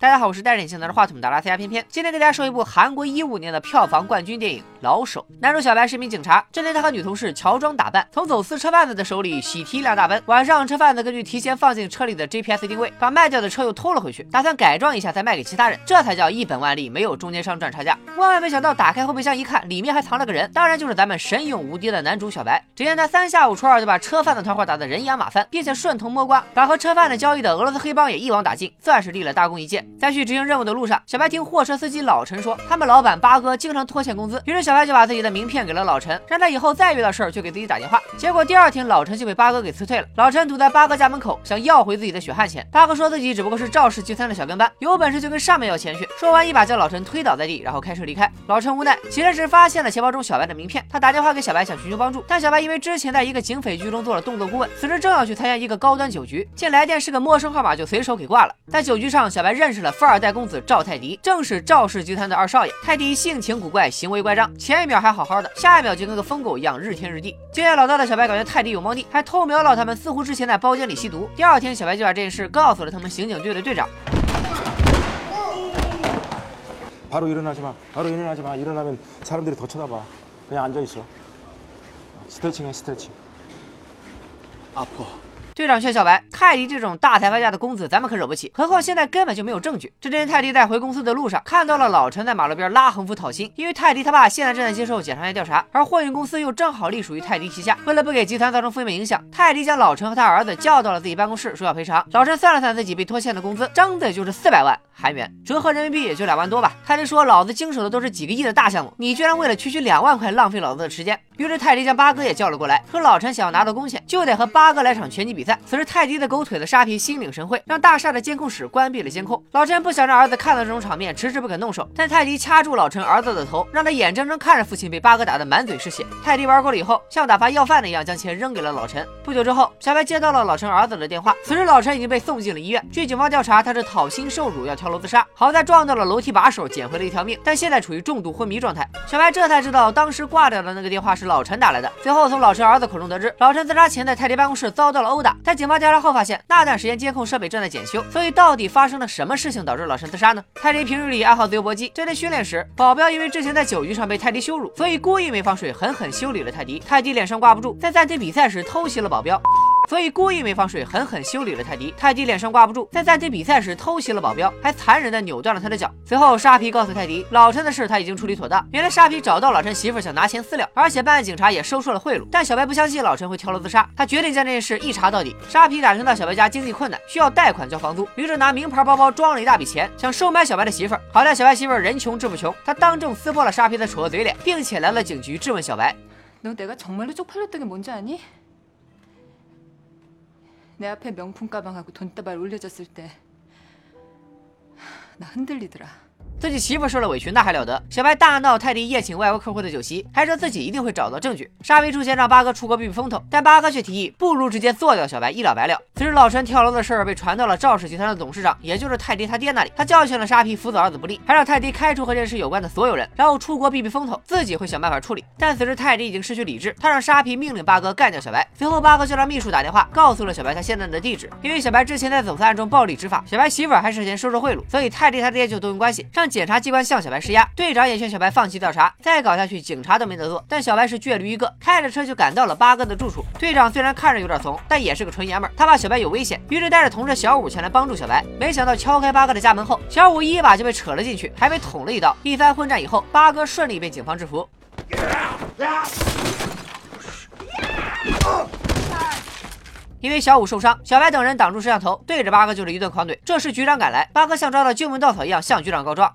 大家好，我是戴着眼镜拿着话筒的拉斯加偏偏，今天给大家说一部韩国一五年的票房冠军电影《老手》。男主小白是一名警察，这天他和女同事乔装打扮，从走私车贩子的手里喜提一辆大奔。晚上，车贩子根据提前放进车里的 GPS 定位，把卖掉的车又偷了回去，打算改装一下再卖给其他人，这才叫一本万利，没有中间商赚差价。万万没想到，打开后备箱一看，里面还藏了个人，当然就是咱们神勇无敌的男主小白。只见他三下五除二就把车贩子团伙打得人仰马翻，并且顺藤摸瓜，把和车贩子交易的俄罗斯黑帮也一网打尽，算是立了大功一件。在去执行任务的路上，小白听货车司机老陈说，他们老板八哥经常拖欠工资，于是小白就把自己的名片给了老陈，让他以后再遇到事儿就给自己打电话。结果第二天，老陈就被八哥给辞退了。老陈堵在八哥家门口，想要回自己的血汗钱。八哥说自己只不过是肇事集团的小跟班，有本事就跟上面要钱去。说完，一把将老陈推倒在地，然后开车离开。老陈无奈，起身时发现了钱包中小白的名片，他打电话给小白想寻求帮助，但小白因为之前在一个警匪局中做了动作顾问，此时正要去参加一个高端酒局，见来电是个陌生号码，就随手给挂了。在酒局上，小白认识了富二代公子。赵泰迪正是赵氏集团的二少爷。泰迪性情古怪，行为乖张，前一秒还好好的，下一秒就跟个疯狗一样，日天日地。经验老道的小白感觉泰迪有猫腻，还偷瞄到他们似乎之前在包间里吸毒。第二天，小白就把这件事告诉了他们刑警队的队长。바로일어나지마바로일어나지마일어나면사람들이더쳐다봐그냥앉아있어스트레칭해스트레칭아파 队长劝小白：“泰迪这种大财阀家的公子，咱们可惹不起。何况现在根本就没有证据。”这天，泰迪在回公司的路上，看到了老陈在马路边拉横幅讨薪。因为泰迪他爸现在正在接受检察院调查，而货运公司又正好隶属于泰迪旗下。为了不给集团造成负面影响，泰迪将老陈和他儿子叫到了自己办公室，说要赔偿。老陈算了算自己被拖欠的工资，张嘴就是四百万韩元，折合人民币也就两万多吧。泰迪说：“老子经手的都是几个亿的大项目，你居然为了区区两万块浪费老子的时间。”于是泰迪将八哥也叫了过来，说老陈想要拿到工钱，就得和八哥来场拳击比赛。此时泰迪的狗腿子沙皮心领神会，让大厦的监控室关闭了监控。老陈不想让儿子看到这种场面，迟迟不肯动手。但泰迪掐住老陈儿子的头，让他眼睁睁看着父亲被八哥打得满嘴是血。泰迪玩够了以后，像打发要饭的一样，将钱扔给了老陈。不久之后，小白接到了老陈儿子的电话，此时老陈已经被送进了医院。据警方调查，他是讨薪受辱，要跳楼自杀，好在撞到了楼梯把手，捡回了一条命，但现在处于重度昏迷状态。小白这才知道，当时挂掉的那个电话是老陈打来的。随后从老陈儿子口中得知，老陈自杀前在泰迪办公室遭到了殴打。在警方调查后发现，那段时间监控设备正在检修，所以到底发生了什么事情导致老陈自杀呢？泰迪平日里爱好自由搏击，这天训练时，保镖因为之前在酒局上被泰迪羞辱，所以故意没放水，狠狠修理了泰迪。泰迪脸上挂不住，在暂停比赛时偷袭了保镖。所以故意没放水，狠狠修理了泰迪。泰迪脸上挂不住，在暂停比赛时偷袭了保镖，还残忍的扭断了他的脚。随后沙皮告诉泰迪，老陈的事他已经处理妥当。原来沙皮找到老陈媳妇想拿钱私了，而且办案警察也收受了贿赂。但小白不相信老陈会跳楼自杀，他决定将这件事一查到底。沙皮打听到小白家经济困难，需要贷款交房租，于是拿名牌包包装了一大笔钱，想收买小白的媳妇儿。好在小白媳妇儿人穷志不穷，他当众撕破了沙皮的丑恶嘴脸，并且来了警局质问小白：“너내가정말로쪽팔렸던게뭔지아니？” 내 앞에 명품 가방하고 돈다발 올려졌을 때 나 흔들리더라 自己媳妇受了委屈，那还了得？小白大闹泰迪宴请外国客户的酒席，还说自己一定会找到证据。沙皮出钱让八哥出国避避风头，但八哥却提议不如直接做掉小白，一了百了。此时老陈跳楼的事儿被传到了赵氏集团的董事长，也就是泰迪他爹那里。他教训了沙皮辅佐儿子不利，还让泰迪开除和这事有关的所有人，然后出国避避风头，自己会想办法处理。但此时泰迪已经失去理智，他让沙皮命令八哥干掉小白。随后八哥就让秘书打电话告诉了小白他现在的地址，因为小白之前在走私案中暴力执法，小白媳妇还涉嫌收受贿赂，所以泰迪他爹就动用关系，让检察机关向小。小白施压，队长也劝小白放弃调查，再搞下去警察都没得做。但小白是倔驴一个，开着车就赶到了八哥的住处。队长虽然看着有点怂，但也是个纯爷们儿，他怕小白有危险，于是带着同事小五前来帮助小白。没想到敲开八哥的家门后，小五一把就被扯了进去，还被捅了一刀。一番混战以后，八哥顺利被警方制服。因为小五受伤，小白等人挡住摄像头，对着八哥就是一顿狂怼。这时局长赶来，八哥像抓到救命稻草一样向局长告状。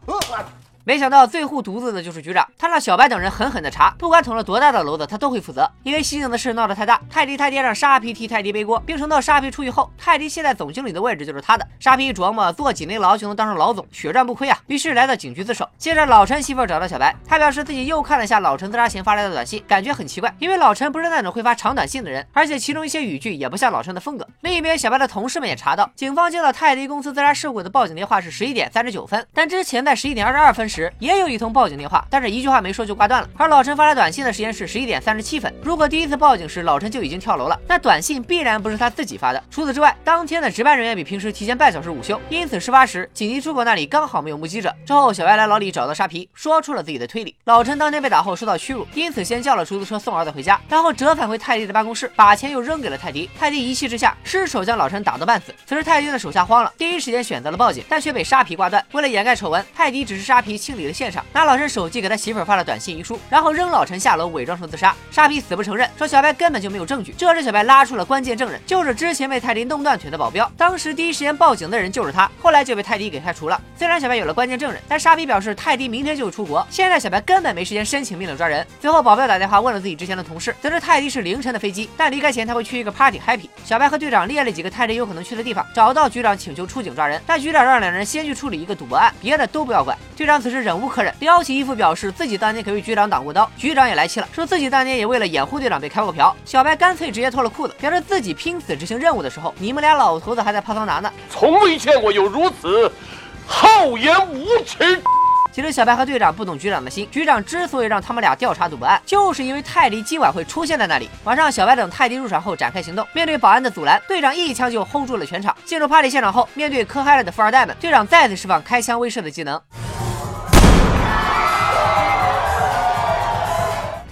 没想到最护犊子的就是局长，他让小白等人狠狠的查，不管捅了多大的娄子，他都会负责。因为西井的事闹得太大，泰迪他爹让沙皮替泰迪背锅，并承诺沙皮出狱后，泰迪现在总经理的位置就是他的。沙皮一琢磨，坐几年牢就能当上老总，血赚不亏啊，于是来到警局自首。接着老陈媳妇找到小白，他表示自己又看了下老陈自杀前发来的短信，感觉很奇怪，因为老陈不是那种会发长短信的人，而且其中一些语句也不像老陈的风格。另一边，小白的同事们也查到，警方接到泰迪公司自杀事故的报警电话是十一点三十九分，但之前在十一点二十二分时也有一通报警电话，但是一句话没说就挂断了。而老陈发来短信的时间是十一点三十七分。如果第一次报警时老陈就已经跳楼了，那短信必然不是他自己发的。除此之外，当天的值班人员比平时提前半小时午休，因此事发时紧急出口那里刚好没有目击者。之后小白来老李找到沙皮，说出了自己的推理。老陈当天被打后受到屈辱，因此先叫了出租车送儿子回家，然后折返回泰迪的办公室，把钱又扔给了泰迪。泰迪一气之下失手将老陈打到半死。此时泰迪的手下慌了，第一时间选择了报警，但却被沙皮挂断。为了掩盖丑闻，泰迪只是沙皮清理了现场，拿老陈手机给他媳妇儿发了短信遗书，然后扔老陈下楼，伪装成自杀。沙皮死不承认，说小白根本就没有证据。这时小白拉出了关键证人，就是之前被泰迪弄断腿的保镖。当时第一时间报警的人就是他，后来就被泰迪给开除了。虽然小白有了关键证人，但沙皮表示泰迪明天就会出国，现在小白根本没时间申请命令抓人。最后保镖打电话问了自己之前的同事，得知泰迪是凌晨的飞机，但离开前他会去一个 party happy。小白和队长列了几个泰迪有可能去的地方，找到局长请求出警抓人，但局长让两人先去处理一个赌博案，别的都不要管。队长此忍无可忍，撩起衣服表示自己当年可为局长挡过刀。局长也来气了，说自己当年也为了掩护队长被开过瓢。小白干脆直接脱了裤子，表示自己拼死执行任务的时候，你们俩老头子还在泡桑拿呢。从未见过有如此厚颜无耻。其实小白和队长不懂局长的心，局长之所以让他们俩调查赌博案，就是因为泰迪今晚会出现在那里。晚上，小白等泰迪入场后展开行动，面对保安的阻拦，队长一枪就 hold 住了全场。进入 party 现场后，面对磕嗨了的富二代们，队长再次释放开枪威慑的技能。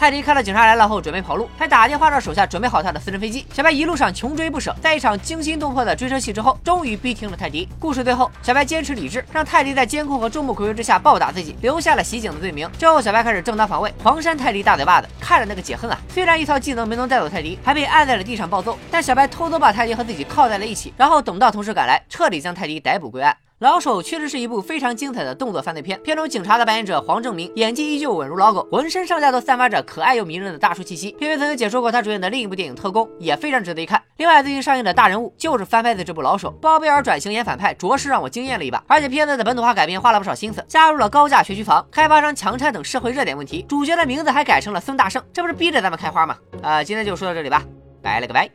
泰迪看到警察来了后，准备跑路，还打电话让手下准备好他的私人飞机。小白一路上穷追不舍，在一场惊心动魄的追车戏之后，终于逼停了泰迪。故事最后，小白坚持理智，让泰迪在监控和众目睽睽之下暴打自己，留下了袭警的罪名。之后，小白开始正当防卫，狂扇泰迪大嘴巴子，看着那个解恨啊！虽然一套技能没能带走泰迪，还被按在了地上暴揍，但小白偷偷把泰迪和自己铐在了一起，然后等到同事赶来，彻底将泰迪逮捕归案。老手确实是一部非常精彩的动作犯罪片，片中警察的扮演者黄正明演技依旧稳如老狗，浑身上下都散发着可爱又迷人的大叔气息。片片曾经解说过他主演的另一部电影《特工》，也非常值得一看。另外，最近上映的大人物就是翻拍的这部老手，包贝尔转型演反派，着实让我惊艳了一把。而且片子的本土化改编花了不少心思，加入了高价学区房、开发商强拆等社会热点问题，主角的名字还改成了孙大圣，这不是逼着咱们开花吗？啊，今天就说到这里吧，拜了个拜。